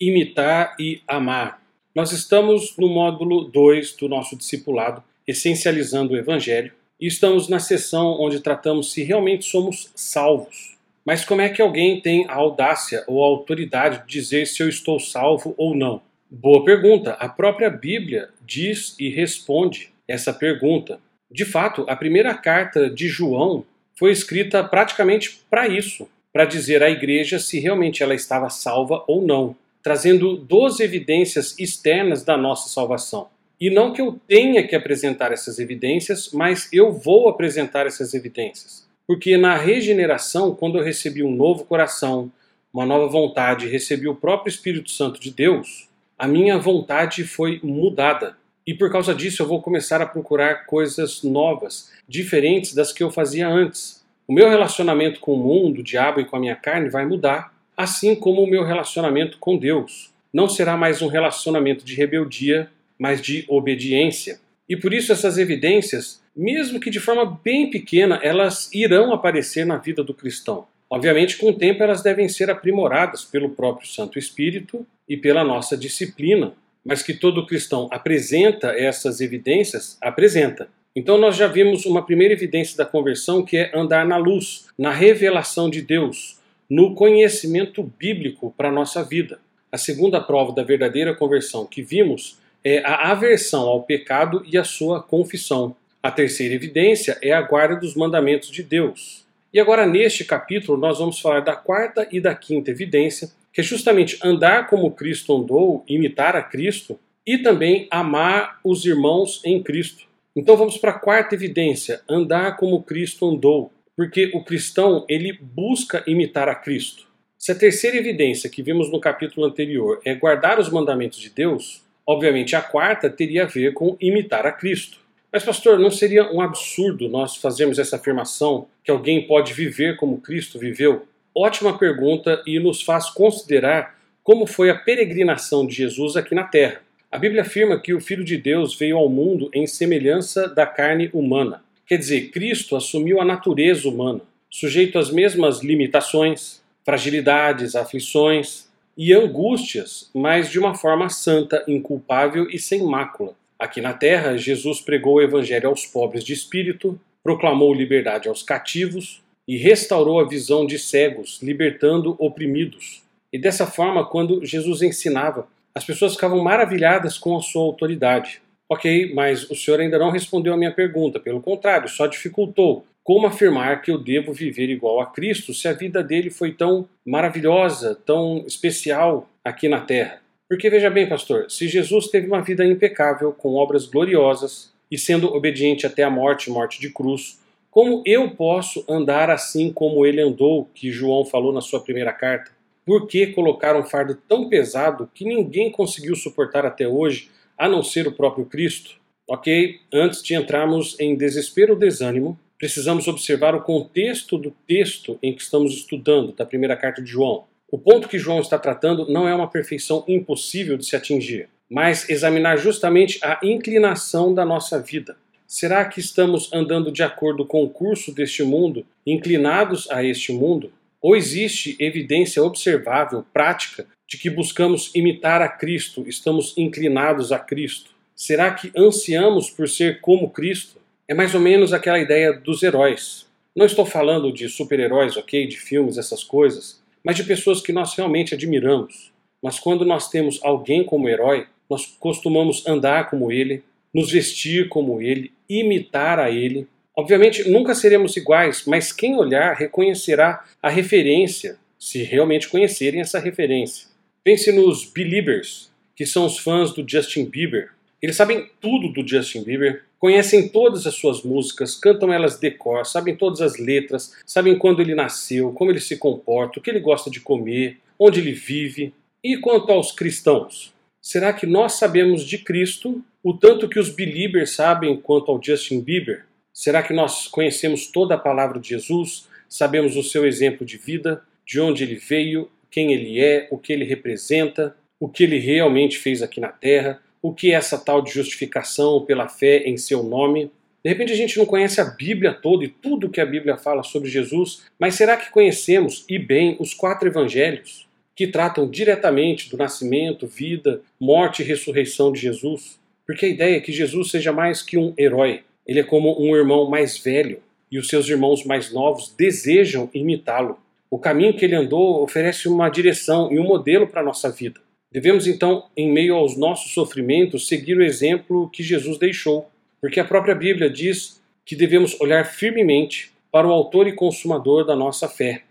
imitar e amar. Nós estamos no módulo 2 do nosso discipulado, essencializando o Evangelho, e estamos na sessão onde tratamos se realmente somos salvos. Mas como é que alguém tem a audácia ou a autoridade de dizer se eu estou salvo ou não? Boa pergunta. A própria Bíblia diz e responde essa pergunta. De fato, a primeira carta de João foi escrita praticamente para isso, para dizer à igreja se realmente ela estava salva ou não, trazendo 12 evidências externas da nossa salvação. E não que eu tenha que apresentar essas evidências, mas eu vou apresentar essas evidências. Porque na regeneração, quando eu recebi um novo coração, uma nova vontade, recebi o próprio Espírito Santo de Deus, a minha vontade foi mudada. E por causa disso eu vou começar a procurar coisas novas, diferentes das que eu fazia antes. O meu relacionamento com o mundo, o diabo e com a minha carne vai mudar, assim como o meu relacionamento com Deus. Não será mais um relacionamento de rebeldia, mas de obediência. E por isso essas evidências, mesmo que de forma bem pequena, elas irão aparecer na vida do cristão. Obviamente, com o tempo, elas devem ser aprimoradas pelo próprio Santo Espírito e pela nossa disciplina, mas que todo cristão apresenta essas evidências, apresenta. Então nós já vimos uma primeira evidência da conversão que é andar na luz, na revelação de Deus, no conhecimento bíblico para a nossa vida. A segunda prova da verdadeira conversão que vimos é a aversão ao pecado e a sua confissão. A terceira evidência é a guarda dos mandamentos de Deus. E agora, neste capítulo, nós vamos falar da quarta e da quinta evidência, que é justamente andar como Cristo andou, imitar a Cristo e também amar os irmãos em Cristo. Então vamos para a quarta evidência, andar como Cristo andou, porque o cristão ele busca imitar a Cristo. Se a terceira evidência que vimos no capítulo anterior é guardar os mandamentos de Deus, obviamente a quarta teria a ver com imitar a Cristo. Mas, pastor, não seria um absurdo nós fazermos essa afirmação que alguém pode viver como Cristo viveu? ótima pergunta e nos faz considerar como foi a peregrinação de Jesus aqui na Terra. A Bíblia afirma que o Filho de Deus veio ao mundo em semelhança da carne humana. Quer dizer, Cristo assumiu a natureza humana, sujeito às mesmas limitações, fragilidades, aflições e angústias, mas de uma forma santa, inculpável e sem mácula. Aqui na terra, Jesus pregou o evangelho aos pobres de espírito, proclamou liberdade aos cativos, e restaurou a visão de cegos, libertando oprimidos. E dessa forma, quando Jesus ensinava, as pessoas ficavam maravilhadas com a sua autoridade. Ok, mas o senhor ainda não respondeu a minha pergunta, pelo contrário, só dificultou. Como afirmar que eu devo viver igual a Cristo se a vida dele foi tão maravilhosa, tão especial aqui na terra? Porque veja bem, pastor, se Jesus teve uma vida impecável, com obras gloriosas e sendo obediente até a morte morte de cruz, como eu posso andar assim como ele andou, que João falou na sua primeira carta? Por que colocar um fardo tão pesado que ninguém conseguiu suportar até hoje, a não ser o próprio Cristo? Ok, antes de entrarmos em desespero ou desânimo, precisamos observar o contexto do texto em que estamos estudando, da primeira carta de João. O ponto que João está tratando não é uma perfeição impossível de se atingir, mas examinar justamente a inclinação da nossa vida. Será que estamos andando de acordo com o curso deste mundo, inclinados a este mundo? Ou existe evidência observável, prática, de que buscamos imitar a Cristo, estamos inclinados a Cristo? Será que ansiamos por ser como Cristo? É mais ou menos aquela ideia dos heróis. Não estou falando de super-heróis, ok, de filmes, essas coisas, mas de pessoas que nós realmente admiramos. Mas quando nós temos alguém como herói, nós costumamos andar como ele, nos vestir como ele, imitar a ele. Obviamente, nunca seremos iguais, mas quem olhar reconhecerá a referência, se realmente conhecerem essa referência. Pense nos Beliebers, que são os fãs do Justin Bieber. Eles sabem tudo do Justin Bieber, conhecem todas as suas músicas, cantam elas de cor, sabem todas as letras, sabem quando ele nasceu, como ele se comporta, o que ele gosta de comer, onde ele vive. E quanto aos cristãos? Será que nós sabemos de Cristo o tanto que os believers sabem quanto ao Justin Bieber? Será que nós conhecemos toda a palavra de Jesus? Sabemos o seu exemplo de vida, de onde ele veio, quem ele é, o que ele representa, o que ele realmente fez aqui na terra, o que é essa tal de justificação pela fé em seu nome? De repente a gente não conhece a Bíblia toda e tudo que a Bíblia fala sobre Jesus, mas será que conhecemos e bem os quatro evangelhos? que tratam diretamente do nascimento, vida, morte e ressurreição de Jesus. Porque a ideia é que Jesus seja mais que um herói, ele é como um irmão mais velho e os seus irmãos mais novos desejam imitá-lo. O caminho que ele andou oferece uma direção e um modelo para a nossa vida. Devemos então, em meio aos nossos sofrimentos, seguir o exemplo que Jesus deixou, porque a própria Bíblia diz que devemos olhar firmemente para o Autor e Consumador da nossa fé.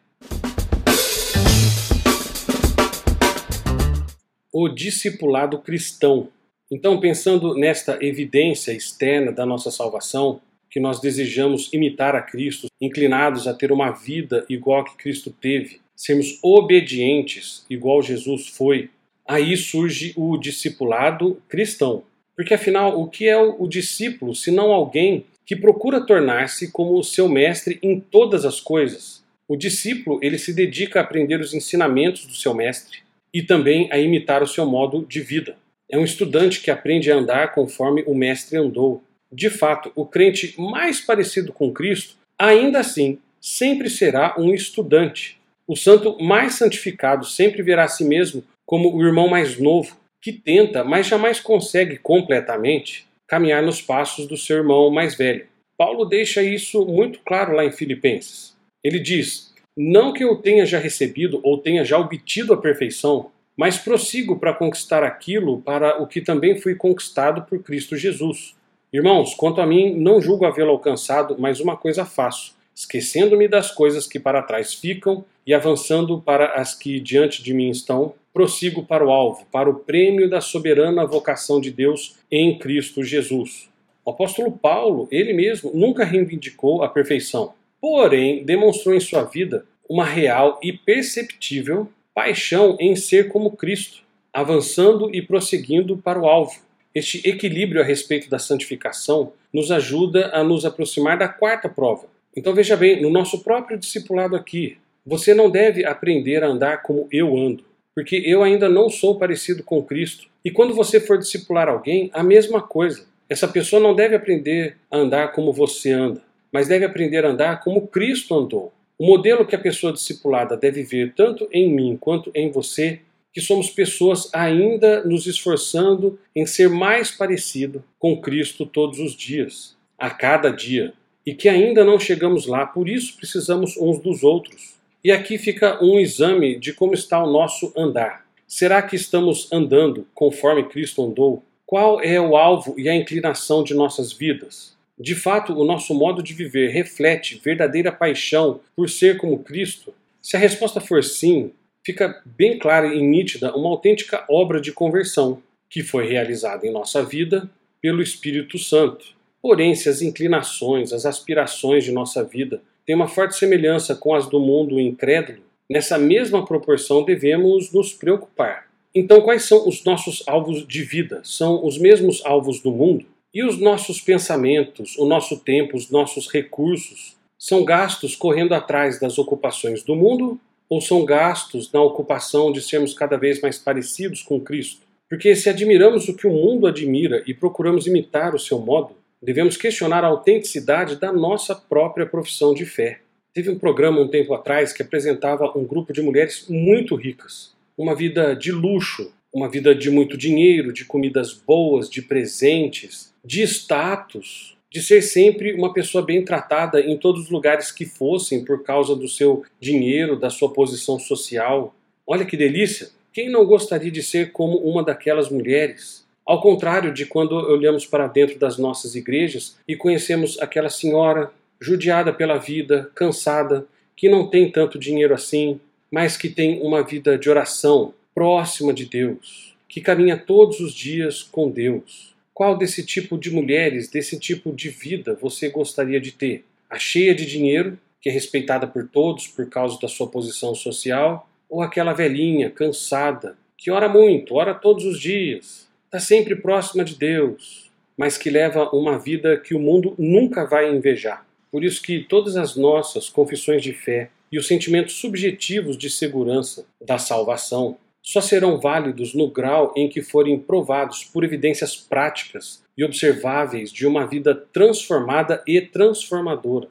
O discipulado cristão. Então, pensando nesta evidência externa da nossa salvação, que nós desejamos imitar a Cristo, inclinados a ter uma vida igual a que Cristo teve, sermos obedientes igual Jesus foi, aí surge o discipulado cristão. Porque afinal, o que é o discípulo se não alguém que procura tornar-se como o seu mestre em todas as coisas? O discípulo, ele se dedica a aprender os ensinamentos do seu mestre e também a imitar o seu modo de vida. É um estudante que aprende a andar conforme o mestre andou. De fato, o crente mais parecido com Cristo, ainda assim, sempre será um estudante. O santo mais santificado sempre verá a si mesmo como o irmão mais novo, que tenta, mas jamais consegue completamente, caminhar nos passos do seu irmão mais velho. Paulo deixa isso muito claro lá em Filipenses. Ele diz: Não que eu tenha já recebido ou tenha já obtido a perfeição, mas prossigo para conquistar aquilo para o que também fui conquistado por Cristo Jesus. Irmãos, quanto a mim, não julgo havê-lo alcançado, mas uma coisa faço, esquecendo-me das coisas que para trás ficam e avançando para as que diante de mim estão, prossigo para o alvo, para o prêmio da soberana vocação de Deus em Cristo Jesus. O apóstolo Paulo, ele mesmo, nunca reivindicou a perfeição, porém demonstrou em sua vida uma real e perceptível paixão em ser como Cristo, avançando e prosseguindo para o alvo. Este equilíbrio a respeito da santificação nos ajuda a nos aproximar da quarta prova. Então veja bem, no nosso próprio discipulado aqui, você não deve aprender a andar como eu ando, porque eu ainda não sou parecido com Cristo. E quando você for discipular alguém, a mesma coisa. Essa pessoa não deve aprender a andar como você anda, mas deve aprender a andar como Cristo andou. O modelo que a pessoa discipulada deve ver tanto em mim quanto em você, que somos pessoas ainda nos esforçando em ser mais parecido com Cristo todos os dias, a cada dia, e que ainda não chegamos lá, por isso precisamos uns dos outros. E aqui fica um exame de como está o nosso andar. Será que estamos andando conforme Cristo andou? Qual é o alvo e a inclinação de nossas vidas? De fato, o nosso modo de viver reflete verdadeira paixão por ser como Cristo? Se a resposta for sim, fica bem clara e nítida uma autêntica obra de conversão que foi realizada em nossa vida pelo Espírito Santo. Porém, se as inclinações, as aspirações de nossa vida têm uma forte semelhança com as do mundo incrédulo, nessa mesma proporção devemos nos preocupar. Então, quais são os nossos alvos de vida? São os mesmos alvos do mundo? E os nossos pensamentos, o nosso tempo, os nossos recursos são gastos correndo atrás das ocupações do mundo ou são gastos na ocupação de sermos cada vez mais parecidos com Cristo? Porque se admiramos o que o mundo admira e procuramos imitar o seu modo, devemos questionar a autenticidade da nossa própria profissão de fé. Teve um programa um tempo atrás que apresentava um grupo de mulheres muito ricas, uma vida de luxo, uma vida de muito dinheiro, de comidas boas, de presentes, de status, de ser sempre uma pessoa bem tratada em todos os lugares que fossem por causa do seu dinheiro, da sua posição social. Olha que delícia! Quem não gostaria de ser como uma daquelas mulheres? Ao contrário de quando olhamos para dentro das nossas igrejas e conhecemos aquela senhora judiada pela vida, cansada, que não tem tanto dinheiro assim, mas que tem uma vida de oração, próxima de Deus, que caminha todos os dias com Deus. Qual desse tipo de mulheres, desse tipo de vida você gostaria de ter? A cheia de dinheiro, que é respeitada por todos por causa da sua posição social, ou aquela velhinha, cansada, que ora muito, ora todos os dias, está sempre próxima de Deus, mas que leva uma vida que o mundo nunca vai invejar. Por isso que todas as nossas confissões de fé e os sentimentos subjetivos de segurança da salvação só serão válidos no grau em que forem provados por evidências práticas e observáveis de uma vida transformada e transformadora.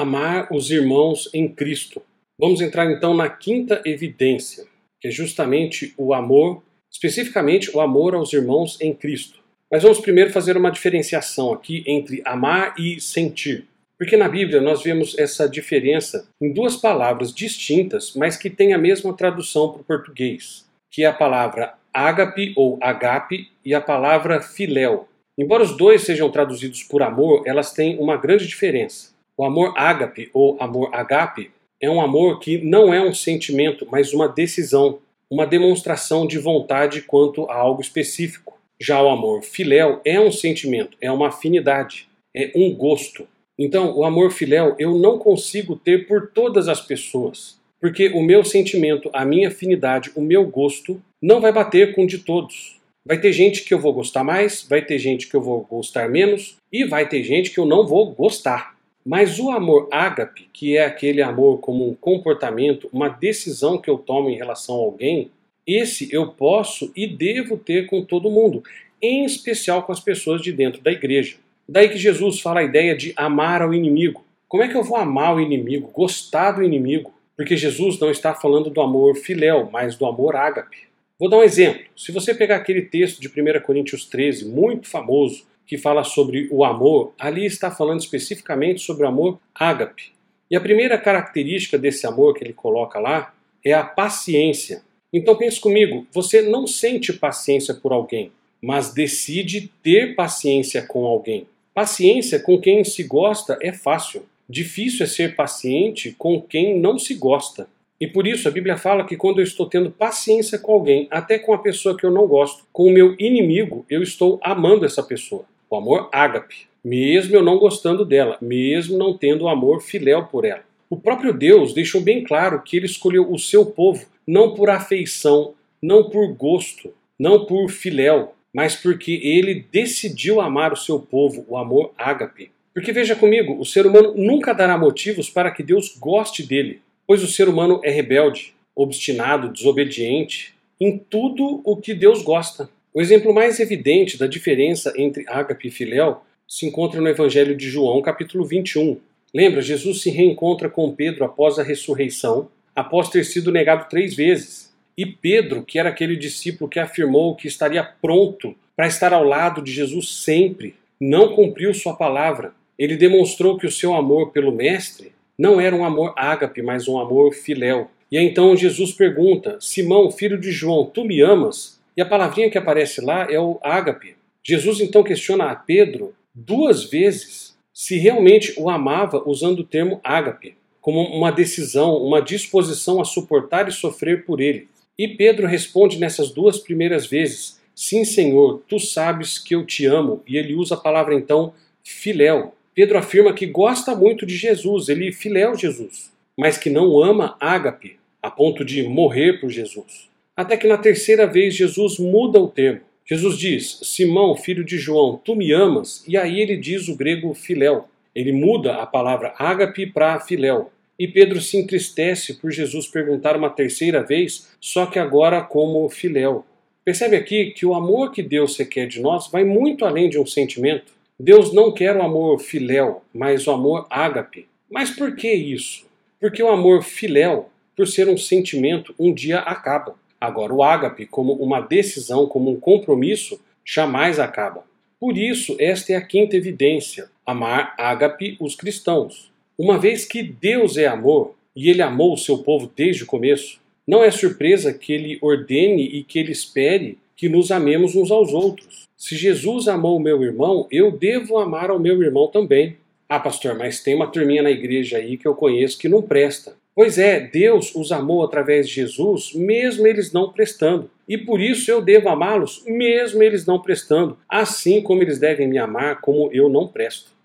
amar os irmãos em Cristo. Vamos entrar então na quinta evidência, que é justamente o amor, especificamente o amor aos irmãos em Cristo. Mas vamos primeiro fazer uma diferenciação aqui entre amar e sentir. Porque na Bíblia nós vemos essa diferença em duas palavras distintas, mas que têm a mesma tradução para o português, que é a palavra ágape ou agape e a palavra filéu. Embora os dois sejam traduzidos por amor, elas têm uma grande diferença. O amor ágape ou amor agape é um amor que não é um sentimento, mas uma decisão, uma demonstração de vontade quanto a algo específico. Já o amor filéu é um sentimento, é uma afinidade, é um gosto. Então, o amor filéu eu não consigo ter por todas as pessoas, porque o meu sentimento, a minha afinidade, o meu gosto não vai bater com o de todos. Vai ter gente que eu vou gostar mais, vai ter gente que eu vou gostar menos e vai ter gente que eu não vou gostar. Mas o amor ágape, que é aquele amor como um comportamento, uma decisão que eu tomo em relação a alguém, esse eu posso e devo ter com todo mundo, em especial com as pessoas de dentro da igreja. Daí que Jesus fala a ideia de amar ao inimigo. Como é que eu vou amar o inimigo, gostar do inimigo? Porque Jesus não está falando do amor filéu, mas do amor ágape. Vou dar um exemplo. Se você pegar aquele texto de 1 Coríntios 13, muito famoso, que fala sobre o amor, ali está falando especificamente sobre o amor ágape. E a primeira característica desse amor que ele coloca lá é a paciência. Então pense comigo, você não sente paciência por alguém, mas decide ter paciência com alguém. Paciência com quem se gosta é fácil. Difícil é ser paciente com quem não se gosta. E por isso a Bíblia fala que quando eu estou tendo paciência com alguém, até com a pessoa que eu não gosto, com o meu inimigo, eu estou amando essa pessoa. O amor ágape. Mesmo eu não gostando dela, mesmo não tendo amor filéu por ela. O próprio Deus deixou bem claro que ele escolheu o seu povo não por afeição, não por gosto, não por filéu, mas porque ele decidiu amar o seu povo, o amor ágape. Porque veja comigo, o ser humano nunca dará motivos para que Deus goste dele, pois o ser humano é rebelde, obstinado, desobediente em tudo o que Deus gosta. O exemplo mais evidente da diferença entre ágape e filéu se encontra no Evangelho de João, capítulo 21. Lembra, Jesus se reencontra com Pedro após a ressurreição, após ter sido negado três vezes. E Pedro, que era aquele discípulo que afirmou que estaria pronto para estar ao lado de Jesus sempre, não cumpriu sua palavra. Ele demonstrou que o seu amor pelo Mestre não era um amor ágape, mas um amor filéu. E então Jesus pergunta: Simão, filho de João, tu me amas? E a palavrinha que aparece lá é o ágape. Jesus então questiona a Pedro duas vezes se realmente o amava usando o termo ágape, como uma decisão, uma disposição a suportar e sofrer por ele. E Pedro responde nessas duas primeiras vezes: Sim, Senhor, tu sabes que eu te amo. E ele usa a palavra então filéu. Pedro afirma que gosta muito de Jesus, ele filéu Jesus, mas que não ama ágape, a ponto de morrer por Jesus. Até que na terceira vez Jesus muda o termo. Jesus diz: Simão, filho de João, tu me amas? E aí ele diz o grego filéu. Ele muda a palavra ágape para filéu. E Pedro se entristece por Jesus perguntar uma terceira vez, só que agora como filéu. Percebe aqui que o amor que Deus requer de nós vai muito além de um sentimento. Deus não quer o amor filéu, mas o amor ágape. Mas por que isso? Porque o amor filéu, por ser um sentimento, um dia acaba. Agora, o ágape, como uma decisão, como um compromisso, jamais acaba. Por isso, esta é a quinta evidência: amar ágape os cristãos. Uma vez que Deus é amor e ele amou o seu povo desde o começo, não é surpresa que ele ordene e que ele espere que nos amemos uns aos outros. Se Jesus amou o meu irmão, eu devo amar ao meu irmão também. Ah, pastor, mas tem uma turminha na igreja aí que eu conheço que não presta. Pois é, Deus os amou através de Jesus, mesmo eles não prestando. E por isso eu devo amá-los, mesmo eles não prestando, assim como eles devem me amar, como eu não presto.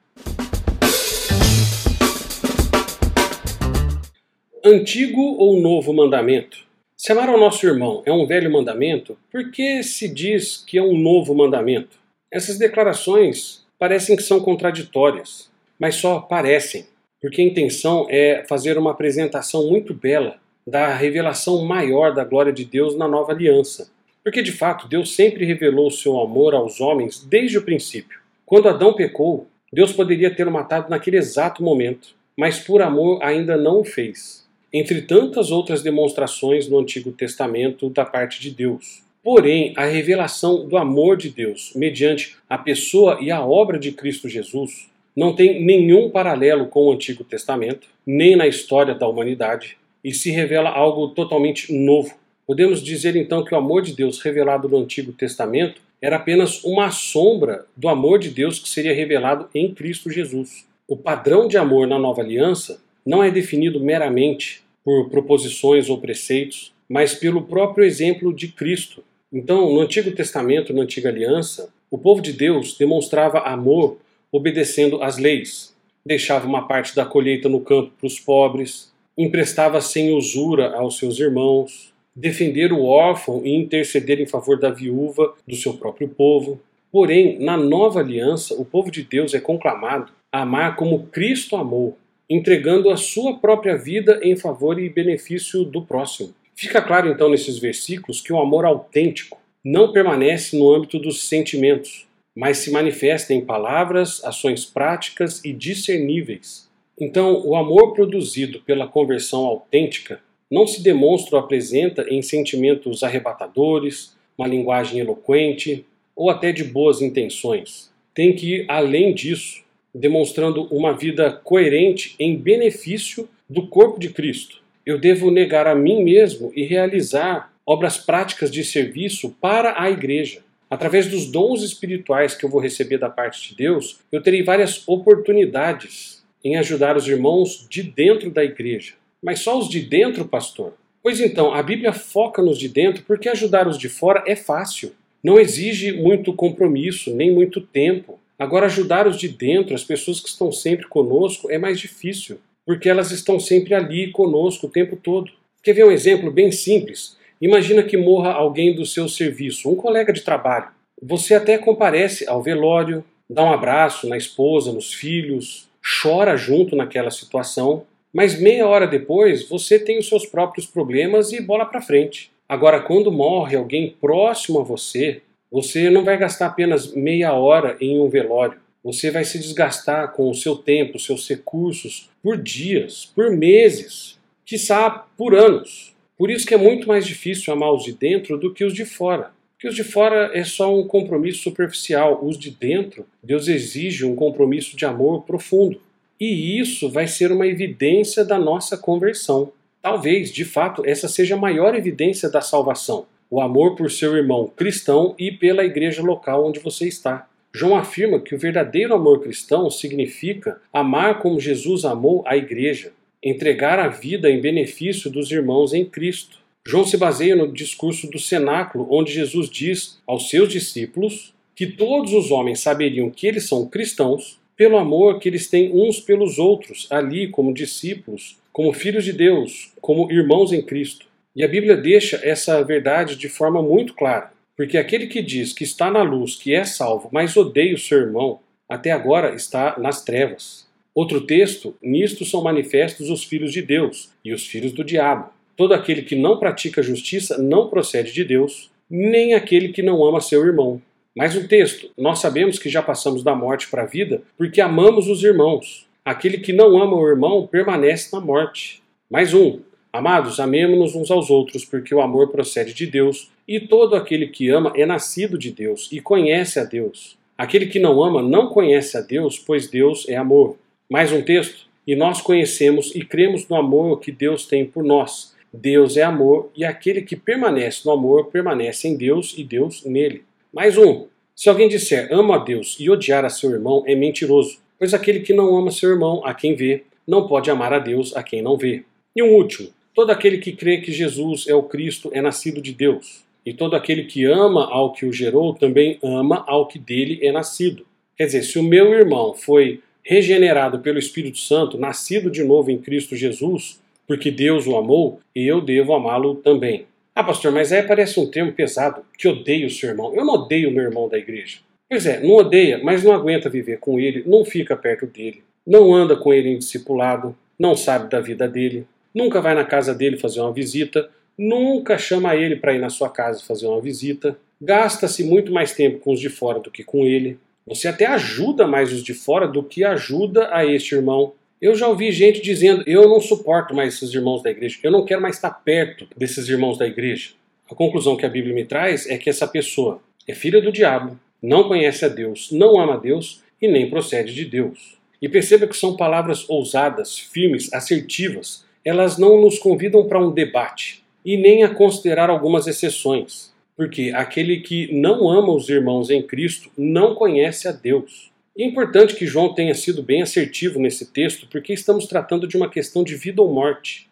Antigo ou novo mandamento? Se amar ao nosso irmão é um velho mandamento, por que se diz que é um novo mandamento? Essas declarações parecem que são contraditórias, mas só parecem, porque a intenção é fazer uma apresentação muito bela da revelação maior da glória de Deus na nova aliança. Porque de fato Deus sempre revelou o seu amor aos homens desde o princípio. Quando Adão pecou, Deus poderia ter o matado naquele exato momento. mas por amor ainda não o fez. Entre tantas outras demonstrações no Antigo Testamento da parte de Deus. Porém, a revelação do amor de Deus, mediante a pessoa e a obra de Cristo Jesus, não tem nenhum paralelo com o Antigo Testamento, nem na história da humanidade, e se revela algo totalmente novo. Podemos dizer então que o amor de Deus revelado no Antigo Testamento era apenas uma sombra do amor de Deus que seria revelado em Cristo Jesus. O padrão de amor na nova aliança não é definido meramente por proposições ou preceitos, mas pelo próprio exemplo de Cristo. Então, no Antigo Testamento, na Antiga Aliança, o povo de Deus demonstrava amor obedecendo às leis, deixava uma parte da colheita no campo para os pobres, emprestava sem usura aos seus irmãos, defender o órfão e interceder em favor da viúva do seu próprio povo. Porém, na nova aliança, o povo de Deus é conclamado a amar como Cristo amou, entregando a sua própria vida em favor e benefício do próximo. Fica claro então nesses versículos que o amor autêntico não permanece no âmbito dos sentimentos, mas se manifesta em palavras, ações práticas e discerníveis. Então, o amor produzido pela conversão autêntica não se demonstra ou apresenta em sentimentos arrebatadores, uma linguagem eloquente ou até de boas intenções. Tem que ir além disso, demonstrando uma vida coerente em benefício do corpo de Cristo. Eu devo negar a mim mesmo e realizar obras práticas de serviço para a igreja. Através dos dons espirituais que eu vou receber da parte de Deus, eu terei várias oportunidades em ajudar os irmãos de dentro da igreja. Mas só os de dentro, pastor? Pois então, a Bíblia foca nos de dentro porque ajudar os de fora é fácil. Não exige muito compromisso, nem muito tempo. Agora, ajudar os de dentro, as pessoas que estão sempre conosco, é mais difícil, porque elas estão sempre ali conosco o tempo todo. Quer ver um exemplo bem simples? Imagina que morra alguém do seu serviço, um colega de trabalho. Você até comparece ao velório, dá um abraço na esposa, nos filhos, chora junto naquela situação, mas meia hora depois, você tem os seus próprios problemas e bola para frente. Agora, quando morre alguém próximo a você, você não vai gastar apenas meia hora em um velório. Você vai se desgastar com o seu tempo, seus recursos, por dias, por meses, quiçá por anos. Por isso que é muito mais difícil amar os de dentro do que os de fora. Porque os de fora é só um compromisso superficial. Os de dentro, Deus exige um compromisso de amor profundo. E isso vai ser uma evidência da nossa conversão. Talvez, de fato, essa seja a maior evidência da salvação: o amor por seu irmão cristão e pela igreja local onde você está. João afirma que o verdadeiro amor cristão significa amar como Jesus amou a igreja, entregar a vida em benefício dos irmãos em Cristo. João se baseia no discurso do cenáculo, onde Jesus diz aos seus discípulos que todos os homens saberiam que eles são cristãos pelo amor que eles têm uns pelos outros, ali como discípulos, como filhos de Deus, como irmãos em Cristo. E a Bíblia deixa essa verdade de forma muito clara, porque aquele que diz que está na luz, que é salvo, mas odeia o seu irmão, até agora está nas trevas. Outro texto, nisto são manifestos os filhos de Deus e os filhos do diabo. Todo aquele que não pratica justiça não procede de Deus, nem aquele que não ama seu irmão. Mais um texto. Nós sabemos que já passamos da morte para a vida porque amamos os irmãos. Aquele que não ama o irmão permanece na morte. Mais um. Amados, amemos-nos uns aos outros, porque o amor procede de Deus, e todo aquele que ama é nascido de Deus e conhece a Deus. Aquele que não ama não conhece a Deus, pois Deus é amor. Mais um texto. E nós conhecemos e cremos no amor que Deus tem por nós. Deus é amor, e aquele que permanece no amor permanece em Deus e Deus nele. Mais um. Se alguém disser amo a Deus e odiar a seu irmão, é mentiroso, pois aquele que não ama seu irmão, a quem vê, não pode amar a Deus a quem não vê. E um último: todo aquele que crê que Jesus é o Cristo é nascido de Deus. E todo aquele que ama ao que o gerou também ama ao que dele é nascido. Quer dizer, se o meu irmão foi regenerado pelo Espírito Santo, nascido de novo em Cristo Jesus, porque Deus o amou, eu devo amá-lo também. Ah, pastor, mas aí parece um termo pesado, que odeio o seu irmão. Eu não odeio o meu irmão da igreja. Pois é, não odeia, mas não aguenta viver com ele, não fica perto dele, não anda com ele em discipulado, não sabe da vida dele, nunca vai na casa dele fazer uma visita, nunca chama ele para ir na sua casa fazer uma visita, gasta-se muito mais tempo com os de fora do que com ele. Você até ajuda mais os de fora do que ajuda a este irmão. Eu já ouvi gente dizendo: eu não suporto mais esses irmãos da igreja, eu não quero mais estar perto desses irmãos da igreja. A conclusão que a Bíblia me traz é que essa pessoa é filha do diabo, não conhece a Deus, não ama a Deus e nem procede de Deus. E perceba que são palavras ousadas, firmes, assertivas. Elas não nos convidam para um debate e nem a considerar algumas exceções, porque aquele que não ama os irmãos em Cristo não conhece a Deus. É importante que João tenha sido bem assertivo nesse texto, porque estamos tratando de uma questão de vida ou morte.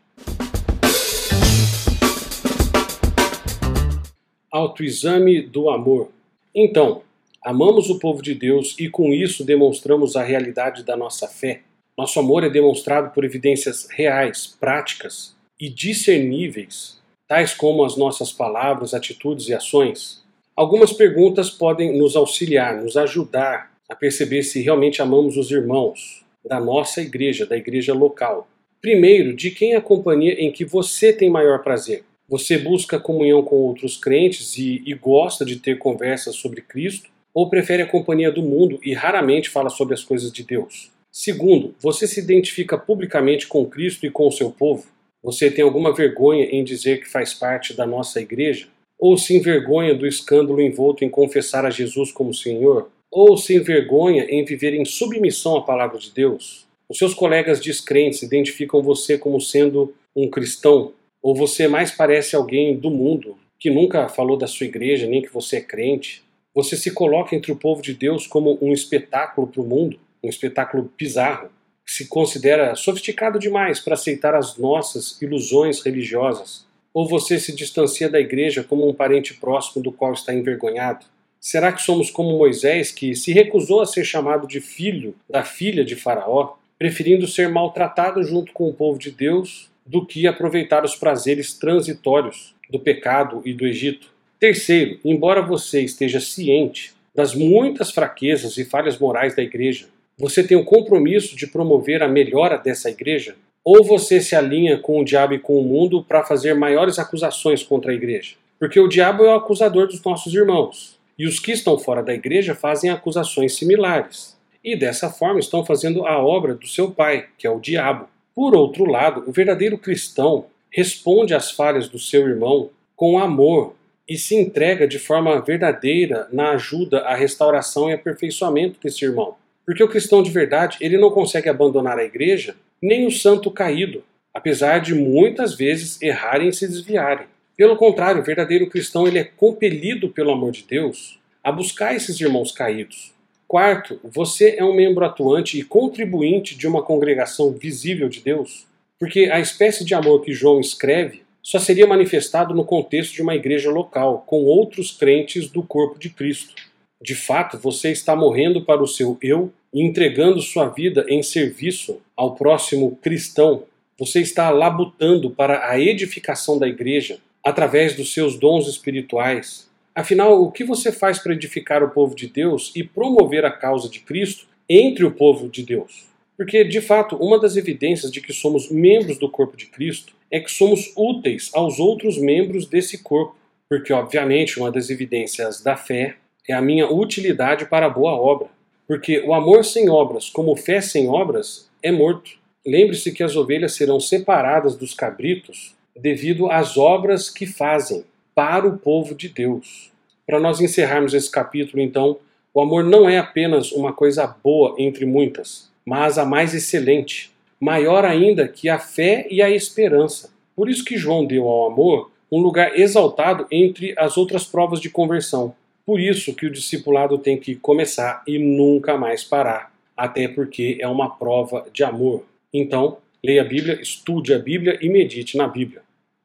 Autoexame do amor. Então, amamos o povo de Deus e com isso demonstramos a realidade da nossa fé. Nosso amor é demonstrado por evidências reais, práticas e discerníveis, tais como as nossas palavras, atitudes e ações. Algumas perguntas podem nos auxiliar, nos ajudar a perceber se realmente amamos os irmãos da nossa igreja, da igreja local. Primeiro, de quem é a companhia em que você tem maior prazer? Você busca comunhão com outros crentes e, e gosta de ter conversas sobre Cristo? Ou prefere a companhia do mundo e raramente fala sobre as coisas de Deus? Segundo, você se identifica publicamente com Cristo e com o seu povo? Você tem alguma vergonha em dizer que faz parte da nossa igreja? Ou se envergonha do escândalo envolto em confessar a Jesus como Senhor? ou se envergonha em viver em submissão à palavra de Deus? Os seus colegas descrentes identificam você como sendo um cristão? Ou você mais parece alguém do mundo que nunca falou da sua igreja, nem que você é crente? Você se coloca entre o povo de Deus como um espetáculo para o mundo, um espetáculo bizarro, que se considera sofisticado demais para aceitar as nossas ilusões religiosas? Ou você se distancia da igreja como um parente próximo do qual está envergonhado? Será que somos como Moisés, que se recusou a ser chamado de filho da filha de Faraó, preferindo ser maltratado junto com o povo de Deus do que aproveitar os prazeres transitórios do pecado e do Egito? Terceiro, embora você esteja ciente das muitas fraquezas e falhas morais da igreja, você tem o compromisso de promover a melhora dessa igreja? Ou você se alinha com o diabo e com o mundo para fazer maiores acusações contra a igreja? Porque o diabo é o acusador dos nossos irmãos. E os que estão fora da igreja fazem acusações similares. E dessa forma estão fazendo a obra do seu pai, que é o diabo. Por outro lado, o verdadeiro cristão responde às falhas do seu irmão com amor e se entrega de forma verdadeira na ajuda à restauração e aperfeiçoamento desse irmão. Porque o cristão de verdade, ele não consegue abandonar a igreja, nem o santo caído, apesar de muitas vezes errarem e se desviarem. Pelo contrário, o verdadeiro cristão ele é compelido pelo amor de Deus a buscar esses irmãos caídos. Quarto, você é um membro atuante e contribuinte de uma congregação visível de Deus, porque a espécie de amor que João escreve só seria manifestado no contexto de uma igreja local, com outros crentes do corpo de Cristo. De fato, você está morrendo para o seu eu e entregando sua vida em serviço ao próximo cristão. Você está labutando para a edificação da igreja, através dos seus dons espirituais. Afinal, o que você faz para edificar o povo de Deus e promover a causa de Cristo entre o povo de Deus? Porque, de fato, uma das evidências de que somos membros do corpo de Cristo é que somos úteis aos outros membros desse corpo. Porque, obviamente, uma das evidências da fé é a minha utilidade para a boa obra. Porque o amor sem obras, como fé sem obras, é morto. Lembre-se que as ovelhas serão separadas dos cabritos devido às obras que fazem para o povo de Deus. Para nós encerrarmos esse capítulo, então, o amor não é apenas uma coisa boa entre muitas, mas a mais excelente, maior ainda que a fé e a esperança. Por isso que João deu ao amor um lugar exaltado entre as outras provas de conversão. Por isso que o discipulado tem que começar e nunca mais parar, até porque é uma prova de amor. Então, leia a Bíblia, estude a Bíblia e medite na Bíblia.